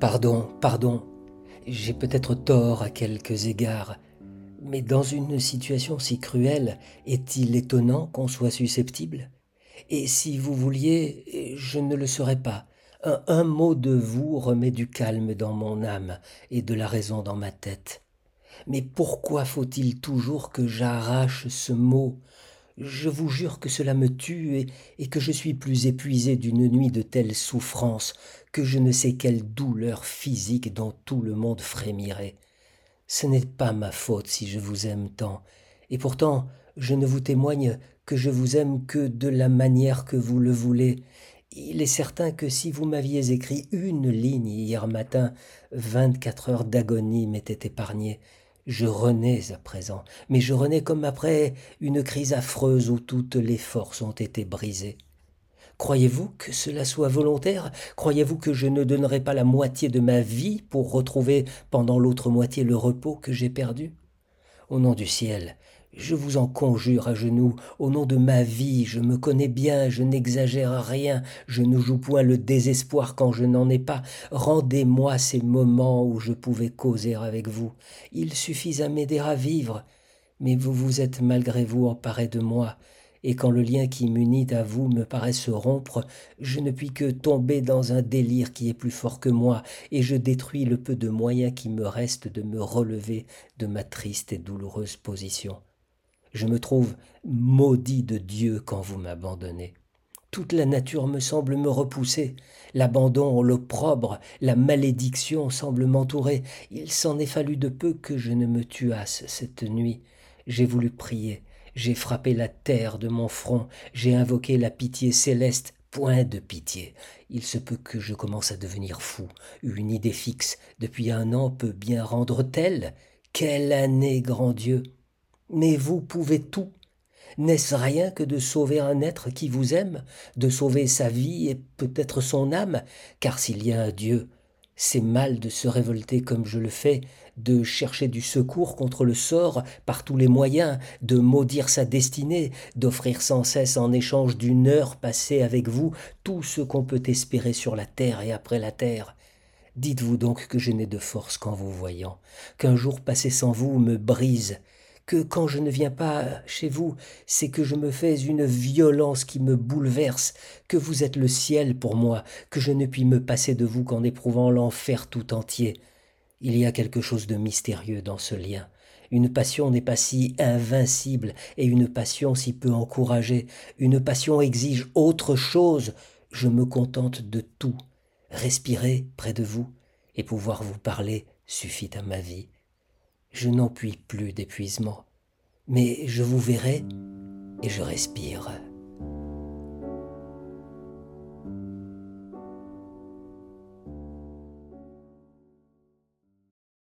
Pardon, pardon, j'ai peut-être tort à quelques égards, mais dans une situation si cruelle, est-il étonnant qu'on soit susceptible? Et si vous vouliez, je ne le serais pas. Un, mot de vous remet du calme dans mon âme et de la raison dans ma tête. Mais pourquoi faut-il toujours que j'arrache ce mot? Je vous jure que cela me tue et, que je suis plus épuisé d'une nuit de telle souffrance que je ne sais quelle douleur physique dont tout le monde frémirait. Ce n'est pas ma faute si je vous aime tant, et pourtant je ne vous témoigne que je vous aime que de la manière que vous le voulez. Il est certain que si vous m'aviez écrit une ligne hier matin, vingt-quatre heures d'agonie m'étaient épargnées. Je renais à présent, mais je renais comme après une crise affreuse où toutes les forces ont été brisées. Croyez-vous que cela soit volontaire? Croyez-vous que je ne donnerai pas la moitié de ma vie pour retrouver pendant l'autre moitié le repos que j'ai perdu? Au nom du ciel, je vous en conjure à genoux, au nom de ma vie, je me connais bien, je n'exagère rien, je ne joue point le désespoir quand je n'en ai pas. Rendez-moi ces moments où je pouvais causer avec vous. Il suffit à m'aider à vivre. Mais vous vous êtes malgré vous emparé de moi, et quand le lien qui m'unit à vous me paraît se rompre, je ne puis que tomber dans un délire qui est plus fort que moi, et je détruis le peu de moyens qui me restent de me relever de ma triste et douloureuse position. Je me trouve maudit de Dieu quand vous m'abandonnez. Toute la nature me semble me repousser. L'abandon, l'opprobre, la malédiction semblent m'entourer. Il s'en est fallu de peu que je ne me tuasse cette nuit. J'ai voulu prier, j'ai frappé la terre de mon front, j'ai invoqué la pitié céleste, point de pitié. Il se peut que je commence à devenir fou. Une idée fixe depuis un an peut bien rendre telle. Quelle année, grand Dieu mais vous pouvez tout. N'est-ce rien que de sauver un être qui vous aime, de sauver sa vie et peut-être son âme? Car s'il y a un Dieu, c'est mal de se révolter comme je le fais, de chercher du secours contre le sort par tous les moyens, de maudire sa destinée, d'offrir sans cesse en échange d'une heure passée avec vous tout ce qu'on peut espérer sur la terre et après la terre. Dites-vous donc que je n'ai de force qu'en vous voyant, qu'un jour passé sans vous me brise, que quand je ne viens pas chez vous, c'est que je me fais une violence qui me bouleverse, que vous êtes le ciel pour moi, que je ne puis me passer de vous qu'en éprouvant l'enfer tout entier. Il y a quelque chose de mystérieux dans ce lien. Une passion n'est pas si invincible et une passion si peu encouragée. Une passion exige autre chose. Je me contente de tout. Respirer près de vous et pouvoir vous parler suffit à ma vie. Je n'en puis plus d'épuisement, mais je vous verrai et je respire.